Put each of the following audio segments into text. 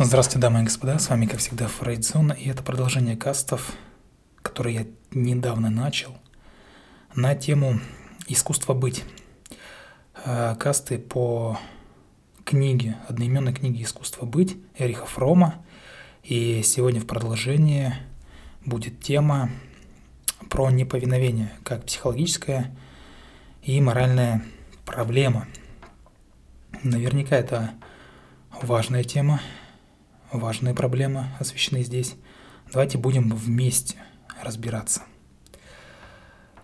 Здравствуйте, дамы и господа, с вами, как всегда, Фрейдзона, и это продолжение кастов, которые я недавно начал, на тему «Искусство быть». Э, касты по книге, одноименной книге «Искусство быть» Эриха Фрома, и сегодня в продолжении будет тема про неповиновение, как психологическая и моральная проблема. Наверняка это важная тема, важные проблемы освещены здесь. Давайте будем вместе разбираться.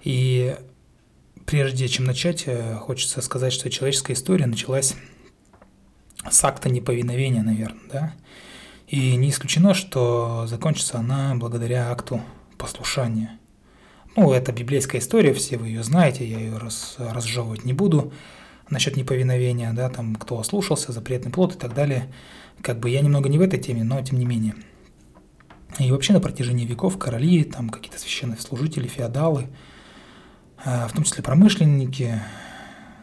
И прежде чем начать, э, хочется сказать, что человеческая история началась с акта неповиновения, наверное, да? И не исключено, что закончится она благодаря акту послушания. Ну, это библейская история, все вы ее знаете, я ее раз, разжевывать не буду. Насчет неповиновения, да, там, кто ослушался, запретный плод и так далее – как бы я немного не в этой теме, но тем не менее. И вообще на протяжении веков короли, там какие-то священные служители, феодалы, а, в том числе промышленники,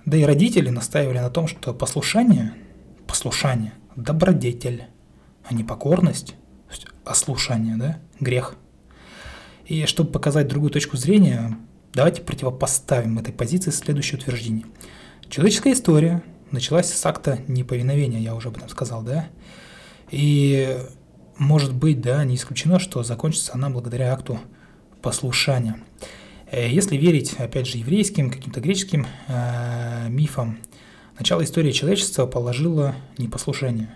да и родители настаивали на том, что послушание, послушание, добродетель, а не покорность, то ослушание, да, грех. И чтобы показать другую точку зрения, давайте противопоставим этой позиции следующее утверждение. Человеческая история началась с акта неповиновения, я уже об этом сказал, да, и может быть, да, не исключено, что закончится она благодаря акту послушания. Э, если верить, опять же, еврейским, каким-то греческим э, мифам, начало истории человечества положило непослушание.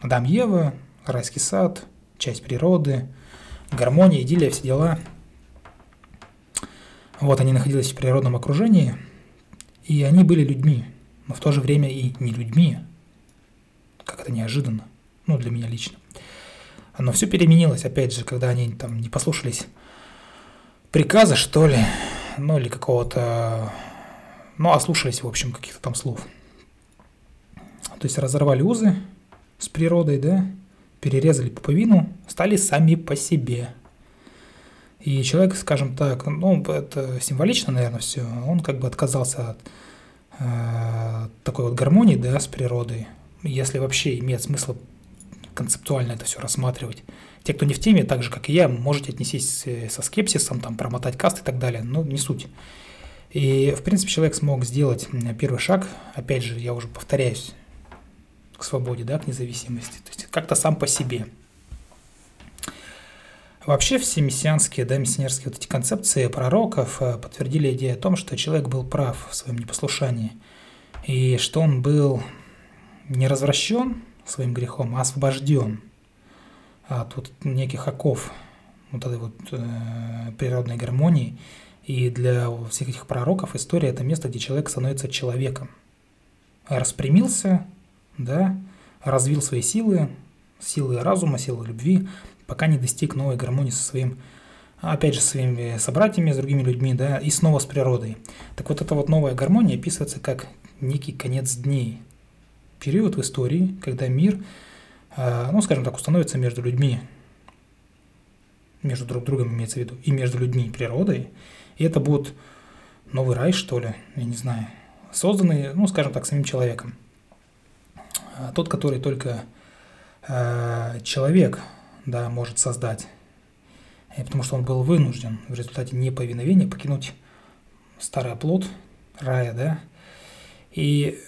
Адам Ева, райский сад, часть природы, гармония, идиллия, все дела. Вот они находились в природном окружении, и они были людьми, но в то же время и не людьми. Как это неожиданно ну, для меня лично. Но все переменилось, опять же, когда они там не послушались приказа, что ли, ну, или какого-то, ну, ослушались, в общем, каких-то там слов. То есть разорвали узы с природой, да, перерезали пуповину, стали сами по себе. И человек, скажем так, ну, это символично, наверное, все, он как бы отказался от э, такой вот гармонии, да, с природой, если вообще имеет смысл концептуально это все рассматривать. Те, кто не в теме, так же, как и я, можете отнестись со скепсисом, там, промотать каст и так далее, но не суть. И, в принципе, человек смог сделать первый шаг, опять же, я уже повторяюсь, к свободе, да, к независимости, то есть как-то сам по себе. Вообще все мессианские, да, миссионерские вот эти концепции пророков э, подтвердили идею о том, что человек был прав в своем непослушании, и что он был не развращен, своим грехом, а освобожден от вот неких оков вот этой вот э, природной гармонии. И для всех этих пророков история – это место, где человек становится человеком. Распрямился, да, развил свои силы, силы разума, силы любви, пока не достиг новой гармонии со своим, опять же, своими собратьями, с другими людьми, да, и снова с природой. Так вот, эта вот новая гармония описывается как некий конец дней, период в истории, когда мир, а, ну, скажем так, установится между людьми, между друг другом имеется в виду, и между людьми и природой, и это будет новый рай, что ли, я не знаю, созданный, ну, скажем так, самим человеком. А тот, который только э, человек, да, может создать, и потому что он был вынужден в результате неповиновения покинуть старый оплот рая, да, и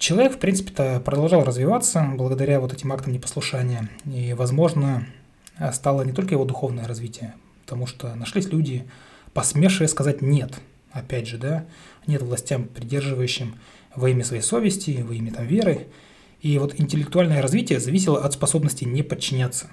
Человек, в принципе-то, продолжал развиваться благодаря вот этим актам непослушания. И, возможно, стало не только его духовное развитие, потому что нашлись люди, посмевшие сказать «нет». Опять же, да, нет властям, придерживающим во имя своей совести, во имя там, веры. И вот интеллектуальное развитие зависело от способности не подчиняться.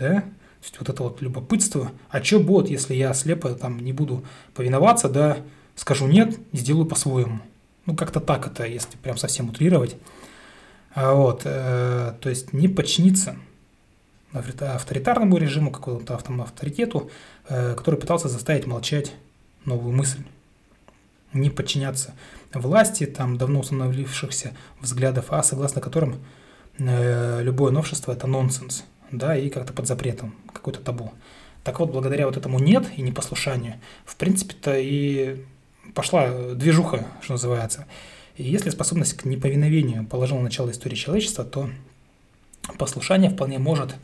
Да? То есть вот это вот любопытство, а что будет, если я слепо там не буду повиноваться, да, скажу нет, сделаю по-своему. Ну, как-то так это, если прям совсем утрировать. А вот, э, то есть не подчиниться авторитарному режиму, какому-то авторитету, э, который пытался заставить молчать новую мысль. Не подчиняться власти, там давно установившихся взглядов, а согласно которым э, любое новшество – это нонсенс, да, и как-то под запретом, какой-то табу. Так вот, благодаря вот этому «нет» и непослушанию, в принципе-то и пошла движуха, что называется. И если способность к неповиновению положила начало истории человечества, то послушание вполне может,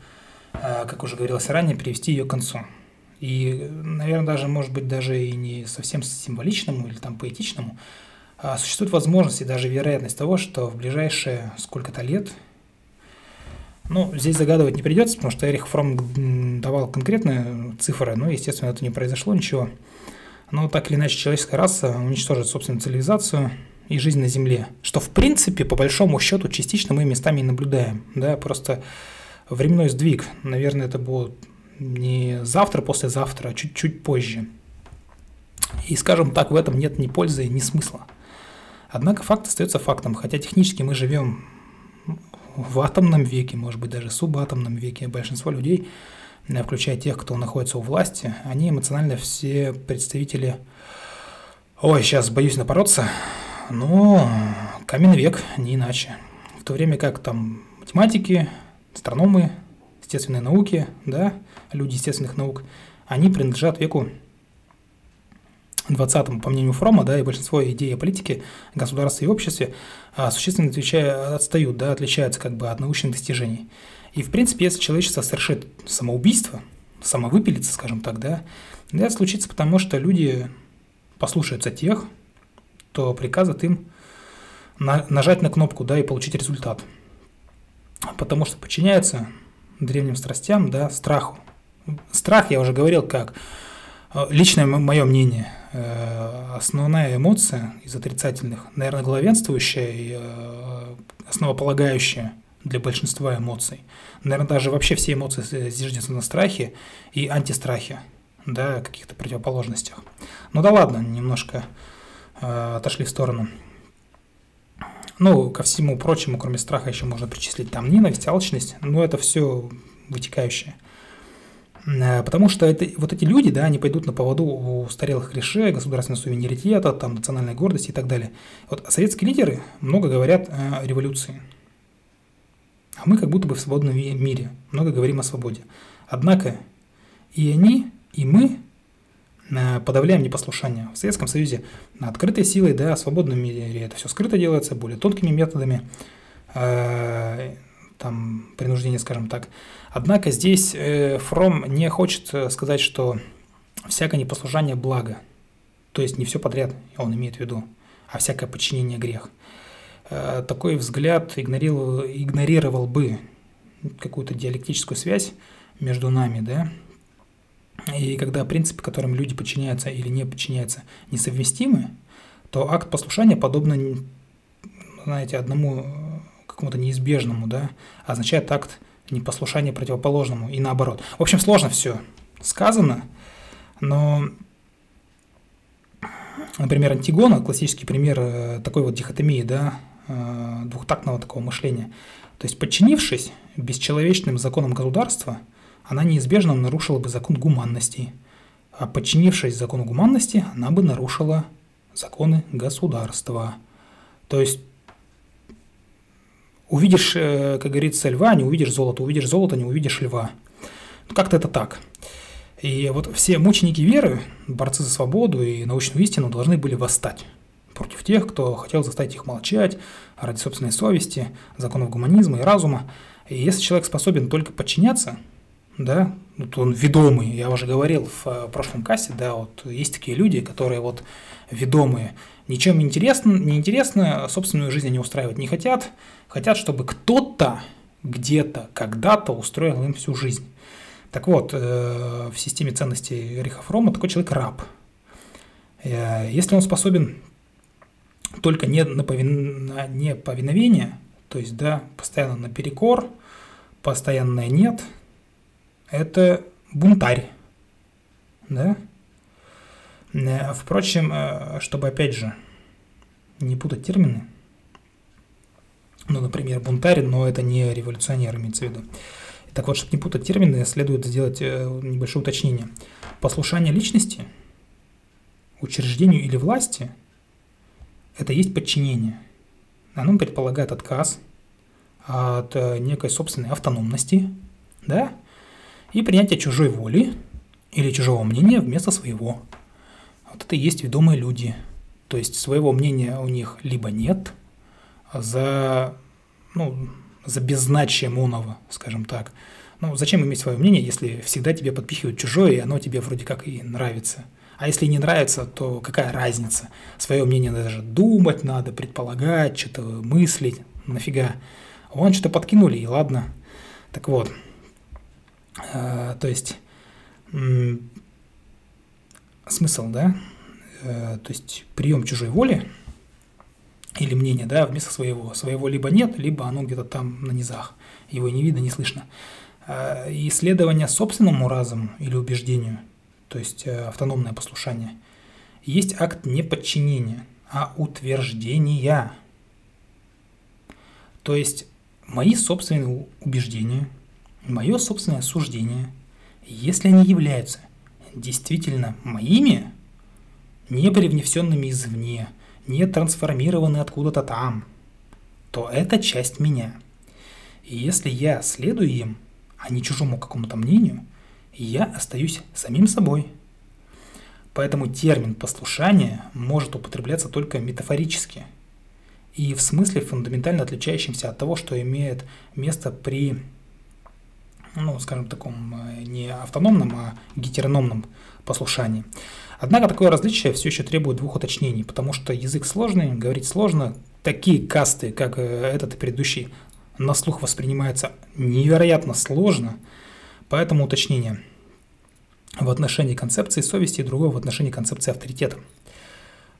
э, как уже говорилось ранее, привести ее к концу. И, наверное, даже, может быть, даже и не совсем символичному или там поэтичному, а существует возможность и даже вероятность того, что в ближайшие сколько-то лет, ну, здесь загадывать не придется, потому что Эрих Фром давал конкретные цифры, но, естественно, это не произошло ничего. Но так или иначе человеческая раса уничтожит собственную цивилизацию и жизнь на Земле, что, в принципе, по большому счету, частично мы местами и наблюдаем, да, просто временной сдвиг, наверное, это будет не завтра, послезавтра, а чуть-чуть позже. И, скажем так, в этом нет ни пользы, ни смысла. Однако факт остается фактом, хотя технически мы живем в атомном веке, может быть, даже субатомном веке. Большинство людей, э, включая тех, кто находится у власти, они эмоционально все представители... Ой, сейчас боюсь напороться, но каменный век, не иначе. В то время как там математики, астрономы, естественные науки, да, люди естественных наук, они принадлежат веку 20 по мнению Фрома, да, и большинство идей о политике, государстве и обществе а, существенно отвечая, отстают, да, отличаются как бы от научных достижений. И, в принципе, если человечество совершит самоубийство, самовыпилится, скажем так, да, это случится потому, что люди послушаются тех, кто приказывает им на, нажать на кнопку, да, и получить результат. Потому что подчиняется древним страстям, да, страху. Страх, я уже говорил, как э, личное мое мнение, основная эмоция из отрицательных, наверное, главенствующая и э, основополагающая для большинства эмоций. Наверное, даже вообще все эмоции зиждятся на страхе и антистрахе, да, каких-то противоположностях. Ну да ладно, немножко отошли в сторону. Ну, ко всему прочему, кроме страха, еще можно причислить там ненависть, алчность, но это все вытекающее. Э, потому что это, вот эти люди, да, они пойдут на поводу у устарелых клише, государственного суверенитета, там, национальной гордости и так далее. Вот советские лидеры много говорят о революции. А мы как будто бы в свободном мире, много говорим о свободе. Однако и они, и мы Э, подавляем непослушание. В Советском Союзе открытой силой, да, в свободном мире это все скрыто делается, более тонкими методами, э, там, принуждения, скажем так. Однако здесь э, Фром не хочет сказать, что всякое непослушание – благо. То есть не все подряд он имеет в виду, а всякое подчинение – грех. Э, такой взгляд игнорировал, бы какую-то диалектическую связь между нами, да, и когда принципы, которым люди подчиняются или не подчиняются, несовместимы, то акт послушания, подобно, знаете, одному э, какому-то неизбежному, да, означает акт непослушания противоположному и наоборот. В общем, сложно все сказано, но, например, Антигона, классический пример э, такой вот дихотомии, да, э, двухтактного такого мышления. То есть, подчинившись бесчеловечным законам государства – она неизбежно нарушила бы закон гуманности. А подчинившись закону гуманности, она бы нарушила законы государства. То есть увидишь, э, как говорится, льва, не увидишь золото, увидишь золото, не увидишь льва. Ну, как-то это так. И вот все мученики веры, борцы за свободу и научную истину должны были восстать против тех, кто хотел заставить их молчать ради собственной совести, законов гуманизма и разума. И если человек способен только подчиняться да, вот он ведомый, я уже говорил в э, прошлом кассе, да, вот есть такие люди, которые вот ведомые, ничем не интересно, не интересно, собственную жизнь они устраивать не хотят, хотят, чтобы кто-то где-то, когда-то устроил им всю жизнь. Так вот, э, в системе ценностей Риха Фрома такой человек раб. Э, если он способен только не на, повин... на неповиновение, то есть, да, постоянно наперекор, постоянное нет – это бунтарь. Да? Э, впрочем, э, чтобы опять же не путать термины, ну, например, бунтарь, но это не революционер, имеется в виду. Так вот, чтобы не путать термины, следует сделать э, небольшое уточнение. Послушание личности, учреждению или власти – это есть подчинение. Оно предполагает отказ от некой собственной автономности, да, и принятие чужой воли или чужого мнения вместо своего. Вот это и есть ведомые люди. То есть своего мнения у них либо нет, за, ну, за беззначием оного, скажем так. Ну, зачем иметь свое мнение, если всегда тебе подпихивают чужое, и оно тебе вроде как и нравится. А если не нравится, то какая разница? Свое мнение даже думать надо, предполагать, что-то мыслить. Нафига? Вон что-то подкинули, и ладно. Так вот. Э, то есть смысл, да? Э, то есть прием чужой воли или мнения, да, вместо своего. Своего либо нет, либо оно где-то там на низах. Его не видно, не слышно. Э, исследование собственному разуму или убеждению, то есть э, автономное послушание, есть акт не подчинения, а утверждения. То есть мои собственные убеждения, мое собственное суждение, если они являются действительно моими, не привнесенными извне, не трансформированы откуда-то там, то это часть меня. И если я следую им, а не чужому какому-то мнению, я остаюсь самим собой. Поэтому термин «послушание» может употребляться только метафорически и в смысле фундаментально отличающимся от того, что имеет место при ну, скажем, таком э, не автономном, а гетерономном послушании. Однако такое различие все еще требует двух уточнений, потому что язык сложный, говорить сложно. Такие касты, как э, этот и предыдущий, на слух воспринимаются невероятно сложно, поэтому уточнение в отношении концепции совести и другое в отношении концепции авторитета.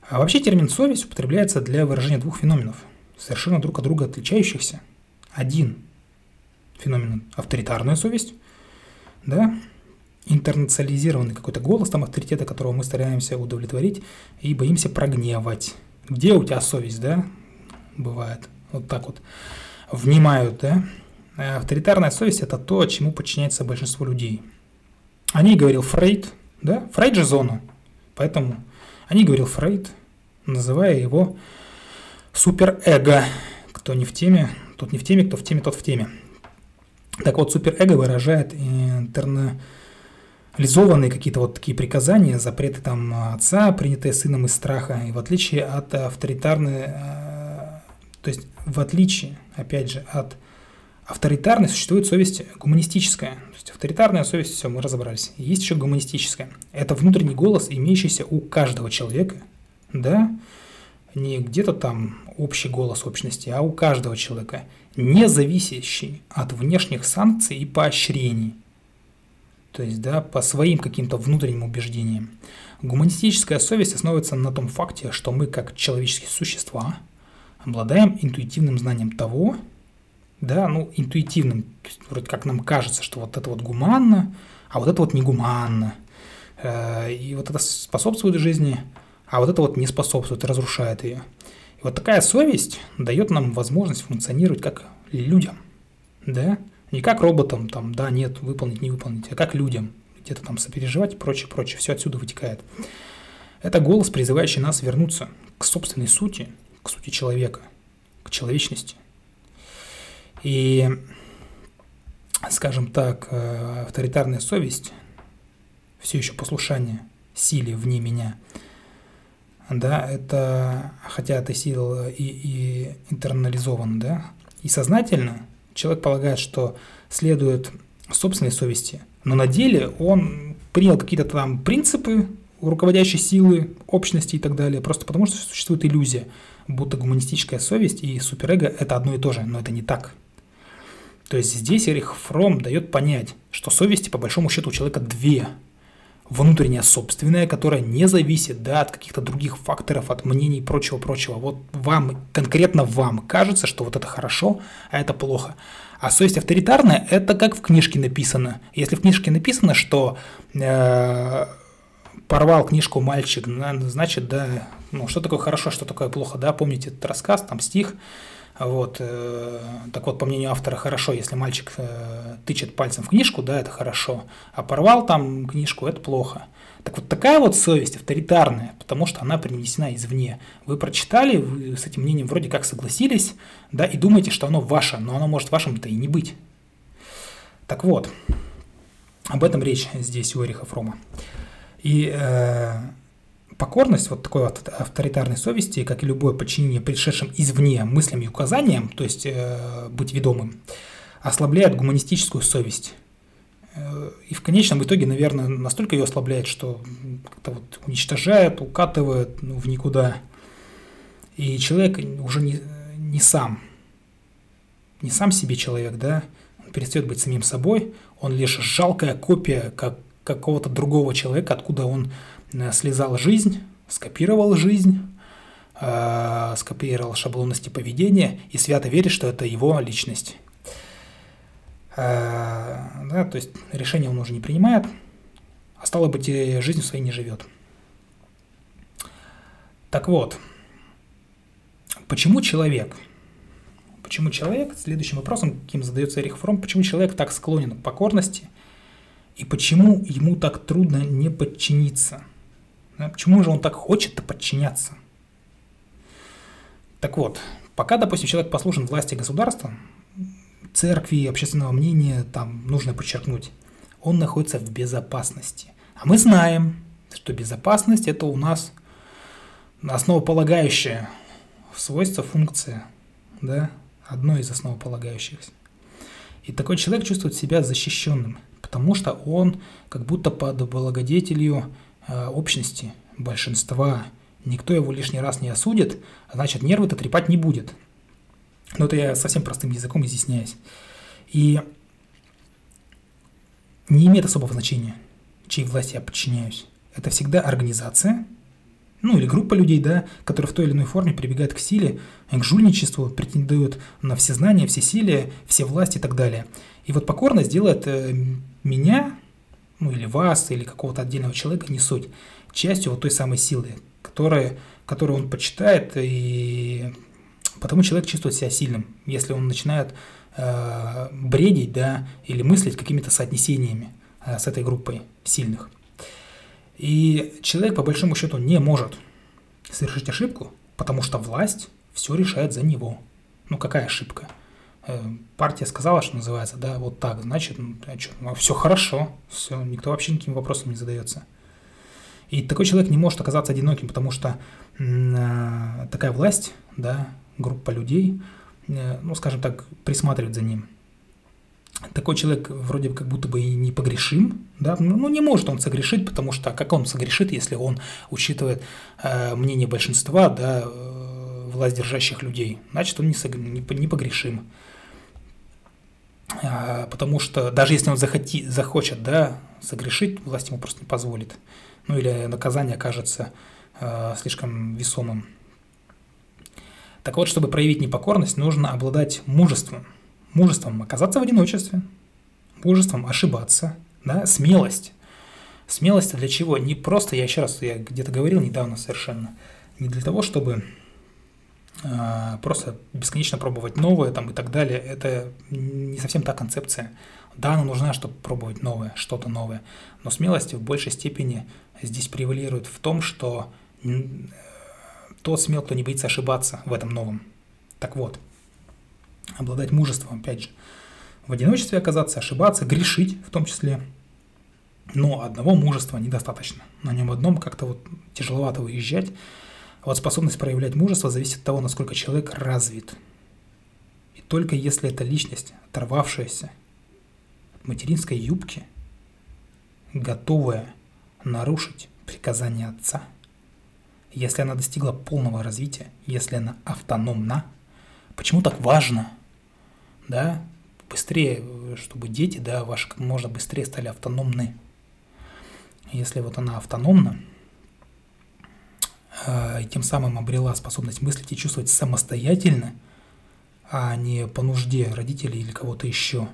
А вообще термин «совесть» употребляется для выражения двух феноменов, совершенно друг от друга отличающихся. Один феномен авторитарная совесть, да, интернационализированный какой-то голос там авторитета, которого мы стараемся удовлетворить и боимся прогневать. Где у тебя совесть, да? Бывает. Вот так вот. Внимают, да? Авторитарная совесть – это то, чему подчиняется большинство людей. О ней говорил Фрейд, да? Фрейд же зону. Поэтому о ней говорил Фрейд, называя его суперэго. Кто не в теме, тот не в теме, кто в теме, тот в теме. Так вот, суперэго выражает интернализованные какие-то вот такие приказания, запреты там отца, принятые сыном из страха. И в отличие от авторитарной, э, то есть в отличие, опять же, от авторитарной существует совесть гуманистическая. То есть авторитарная совесть, все, мы разобрались. Есть еще гуманистическая. Это внутренний голос, имеющийся у каждого человека, да, не где-то там общий голос общности, а у каждого человека, не зависящий от внешних санкций и поощрений. То есть, да, по своим каким-то внутренним убеждениям. Гуманистическая совесть основывается на том факте, что мы, как человеческие существа, обладаем интуитивным знанием того, да, ну, интуитивным, то есть, вроде как нам кажется, что вот это вот гуманно, а вот это вот негуманно. Э, и вот это способствует жизни, а вот это вот не способствует, разрушает ее. И вот такая совесть дает нам возможность функционировать как людям, да, не как роботам, там, да, нет, выполнить, не выполнить, а как людям, где-то там сопереживать и прочее, прочее, все отсюда вытекает. Это голос, призывающий нас вернуться к собственной сути, к сути человека, к человечности. И, скажем так, э, авторитарная совесть, все еще послушание силе вне меня – да, это, хотя эта сила и, и интернализована, да, и сознательно человек полагает, что следует собственной совести, но на деле он принял какие-то там принципы руководящей силы, общности и так далее, просто потому что существует иллюзия, будто гуманистическая совесть и суперэго – это одно и то же, но это не так. То есть здесь Эрих Фром дает понять, что совести по большому счету у человека две – внутренняя собственная, которая не зависит да, от каких-то других факторов, от мнений и прочего-прочего. Вот вам, конкретно вам кажется, что вот это хорошо, а это плохо. А совесть авторитарная – это как в книжке написано. Если в книжке написано, что э, порвал книжку мальчик, значит, да, ну что такое хорошо, что такое плохо, да, помните этот рассказ, там стих, вот, э, так вот, по мнению автора, хорошо, если мальчик э, тычет пальцем в книжку, да, это хорошо, а порвал там книжку, это плохо. Так вот такая вот совесть авторитарная, потому что она принесена извне. Вы прочитали, вы с этим мнением вроде как согласились, да, и думаете, что оно ваше, но оно может вашим-то и не быть. Так вот, об этом речь здесь у Эриха Фрома. И э, покорность вот такой вот авторитарной совести, как и любое подчинение пришедшим извне мыслям и указаниям, то есть э, быть ведомым, ослабляет гуманистическую совесть. Э, и в конечном итоге, наверное, настолько ее ослабляет, что как-то вот уничтожает, укатывает ну, в никуда. И человек уже не, не сам, не сам себе человек, да, он перестает быть самим собой, он лишь жалкая копия как, какого-то другого человека, откуда он слезал жизнь, скопировал жизнь, э, скопировал шаблонности поведения и свято верит, что это его личность. Э, да, то есть решение он уже не принимает, а стало быть, и жизнью своей не живет. Так вот, почему человек – Почему человек, следующим вопросом, каким задается Эрих Фром, почему человек так склонен к покорности и почему ему так трудно не подчиниться? Почему же он так хочет-то подчиняться? Так вот, пока, допустим, человек послушен власти государства, церкви, общественного мнения, там нужно подчеркнуть, он находится в безопасности. А мы знаем, что безопасность – это у нас основополагающая свойство, функция, да, одно из основополагающихся. И такой человек чувствует себя защищенным, потому что он как будто под благодетелью общности, большинства. Никто его лишний раз не осудит, значит нервы-то трепать не будет. Но это я совсем простым языком изъясняюсь. И не имеет особого значения, чьей власти я подчиняюсь. Это всегда организация – ну или группа людей, да, которые в той или иной форме прибегают к силе, к жульничеству, претендуют на все знания, все силы, все власти и так далее. И вот покорность делает э, меня, ну или вас, или какого-то отдельного человека, не суть, частью вот той самой силы, которая, которую он почитает, и потому человек чувствует себя сильным, если он начинает э, бредить, да, или мыслить какими-то соотнесениями э, с этой группой сильных. И человек, по большому счету, не может совершить ошибку, потому что власть все решает за него. Ну, какая ошибка? Э, партия сказала, что называется, да, вот так, значит, ну, а что, ну, все хорошо, все, никто вообще никаким вопросом не задается. И такой человек не может оказаться одиноким, потому что э, такая власть, да, группа людей, э, ну, скажем так, присматривает за ним – такой человек вроде как будто бы и не погрешим, да, ну, ну не может он согрешить, потому что как он согрешит, если он учитывает э, мнение большинства, да, э, власть держащих людей, значит он не, сог, не погрешим. А, потому что даже если он захоти, захочет, да, согрешить, власть ему просто не позволит. Ну или наказание окажется э, слишком весомым. Так вот, чтобы проявить непокорность, нужно обладать мужеством – мужеством оказаться в одиночестве, мужеством ошибаться, да, смелость. Смелость для чего? Не просто, я еще раз, я где-то говорил недавно совершенно, не для того, чтобы э, просто бесконечно пробовать новое там и так далее. Это не совсем та концепция. Да, она нужна, чтобы пробовать новое, что-то новое. Но смелость в большей степени здесь превалирует в том, что тот смел, кто не боится ошибаться в этом новом. Так вот, обладать мужеством, опять же, в одиночестве оказаться, ошибаться, грешить в том числе. Но одного мужества недостаточно. На нем одном как-то вот тяжеловато выезжать. Вот способность проявлять мужество зависит от того, насколько человек развит. И только если эта личность, оторвавшаяся от материнской юбки, готовая нарушить приказание отца, если она достигла полного развития, если она автономна, почему так важно – да, быстрее, чтобы дети, да, ваши как можно быстрее стали автономны. Если вот она автономна, и тем самым обрела способность мыслить и чувствовать самостоятельно, а не по нужде родителей или кого-то еще,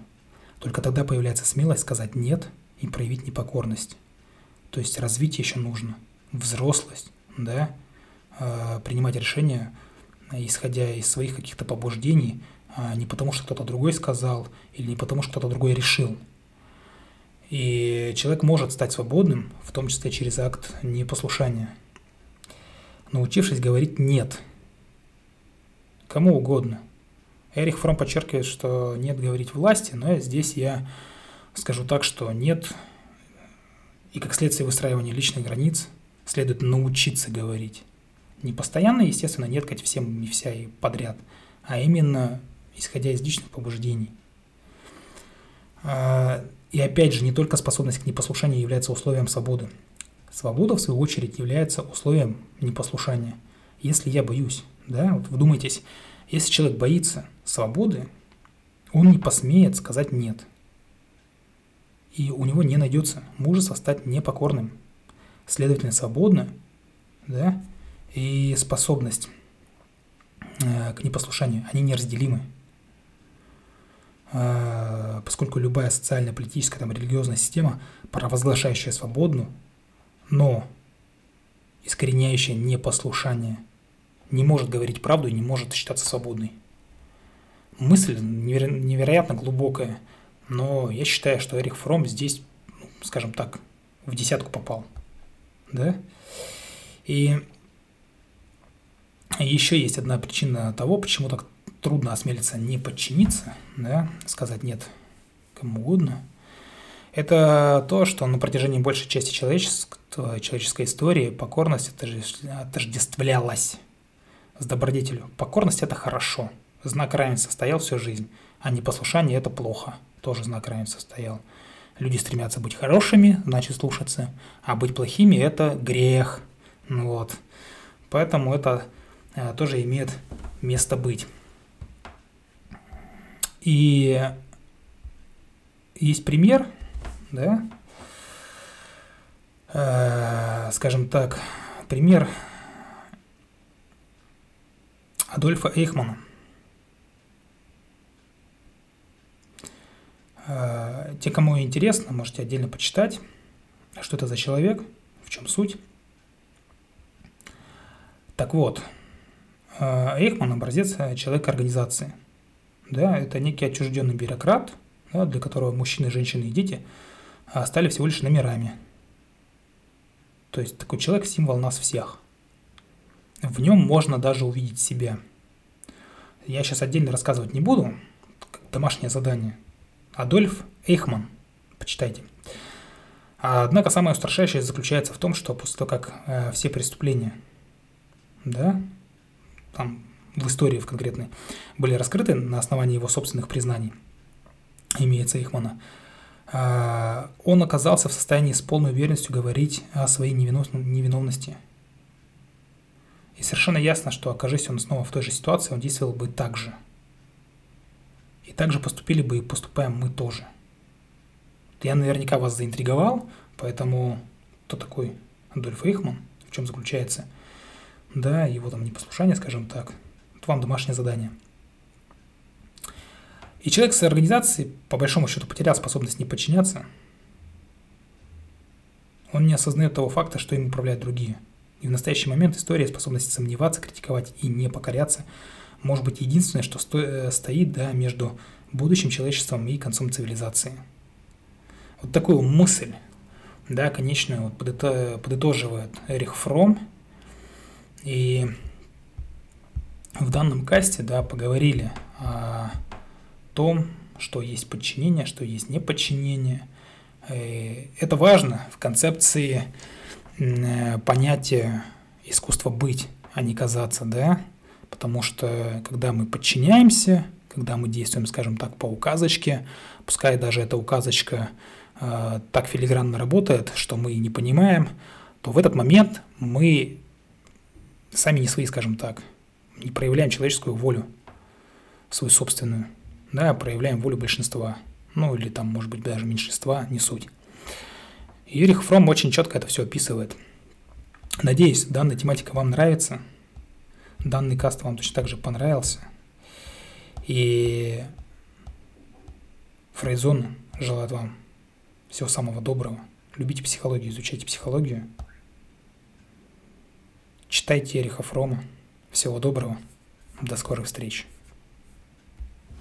только тогда появляется смелость сказать «нет» и проявить непокорность. То есть развитие еще нужно, взрослость, да, э, принимать решения, исходя из своих каких-то побуждений – а не потому, что кто-то другой сказал, или не потому, что кто-то другой решил. И человек может стать свободным, в том числе через акт непослушания, научившись говорить «нет» кому угодно. Эрих Фром подчеркивает, что нет говорить власти, но здесь я скажу так, что нет и как следствие выстраивания личных границ, следует научиться говорить. Не постоянно, естественно, не ткать всем и вся и подряд, а именно исходя из личных побуждений. А, и опять же, не только способность к непослушанию является условием свободы. Свобода, в свою очередь, является условием непослушания. Если я боюсь, да, вот вдумайтесь, если человек боится свободы, он не посмеет сказать «нет». И у него не найдется мужества стать непокорным. Следовательно, свободно, да, и способность э, к непослушанию, они неразделимы. Э, поскольку любая социальная, политическая, там, религиозная система, провозглашающая свободу, но искореняющая непослушание, не может говорить правду и не может считаться свободной. Мысль неверо- невероятно глубокая, но я считаю, что Эрих Фром здесь, ну, скажем так, в десятку попал. Да? И еще есть одна причина того, почему так трудно осмелиться не подчиниться, да, сказать нет кому угодно. Это то, что на протяжении большей части человеческой, человеческой истории покорность отождествлялась с добродетелью. Покорность – это хорошо. Знак равенства стоял всю жизнь, а непослушание – это плохо. Тоже знак равенства стоял. Люди стремятся быть хорошими, значит слушаться, а быть плохими – это грех. Вот. Поэтому это Э, тоже имеет место быть. И есть пример, да, э, скажем так, пример Адольфа Эйхмана. Э, те, кому интересно, можете отдельно почитать, что это за человек, в чем суть. Так вот, а, Эйхман – образец человека организации. Да, это некий отчужденный бюрократ, да, для которого мужчины, женщины и дети а, стали всего лишь номерами. То есть такой человек – символ нас всех. В нем можно даже увидеть себя. Я сейчас отдельно рассказывать не буду, домашнее задание. Адольф Эйхман, почитайте. Однако самое устрашающее заключается в том, что после того, как э, все преступления да, там, в истории в конкретной, были раскрыты на основании его собственных признаний, имеется Ихмана, а, он оказался в состоянии с полной уверенностью говорить о своей невиновности. И совершенно ясно, что окажись он снова в той же ситуации, он действовал бы так же. И так же поступили бы и поступаем мы тоже. Я наверняка вас заинтриговал, поэтому кто такой Адольф Эйхман, в чем заключается – да, его там непослушание, скажем так. Это вам домашнее задание. И человек с организацией, по большому счету, потерял способность не подчиняться. Он не осознает того факта, что им управляют другие. И в настоящий момент история способности сомневаться, критиковать и не покоряться может быть единственное, что сто, э, стоит да, между будущим человечеством и концом цивилизации. Вот такую мысль, да, конечную вот подытоживает Эрих Фром – и в данном касте, да, поговорили о том, что есть подчинение, что есть неподчинение. И это важно в концепции понятия искусства быть, а не казаться, да, потому что когда мы подчиняемся, когда мы действуем, скажем так, по указочке, пускай даже эта указочка э, так филигранно работает, что мы не понимаем, то в этот момент мы сами не свои, скажем так, не проявляем человеческую волю, свою собственную, да, проявляем волю большинства, ну или там, может быть, даже меньшинства, не суть. Юрих Фром очень четко это все описывает. Надеюсь, данная тематика вам нравится, данный каст вам точно так же понравился. И Фрейзон желает вам всего самого доброго. Любите психологию, изучайте психологию – Читайте Эриха Фрома. Всего доброго. До скорых встреч.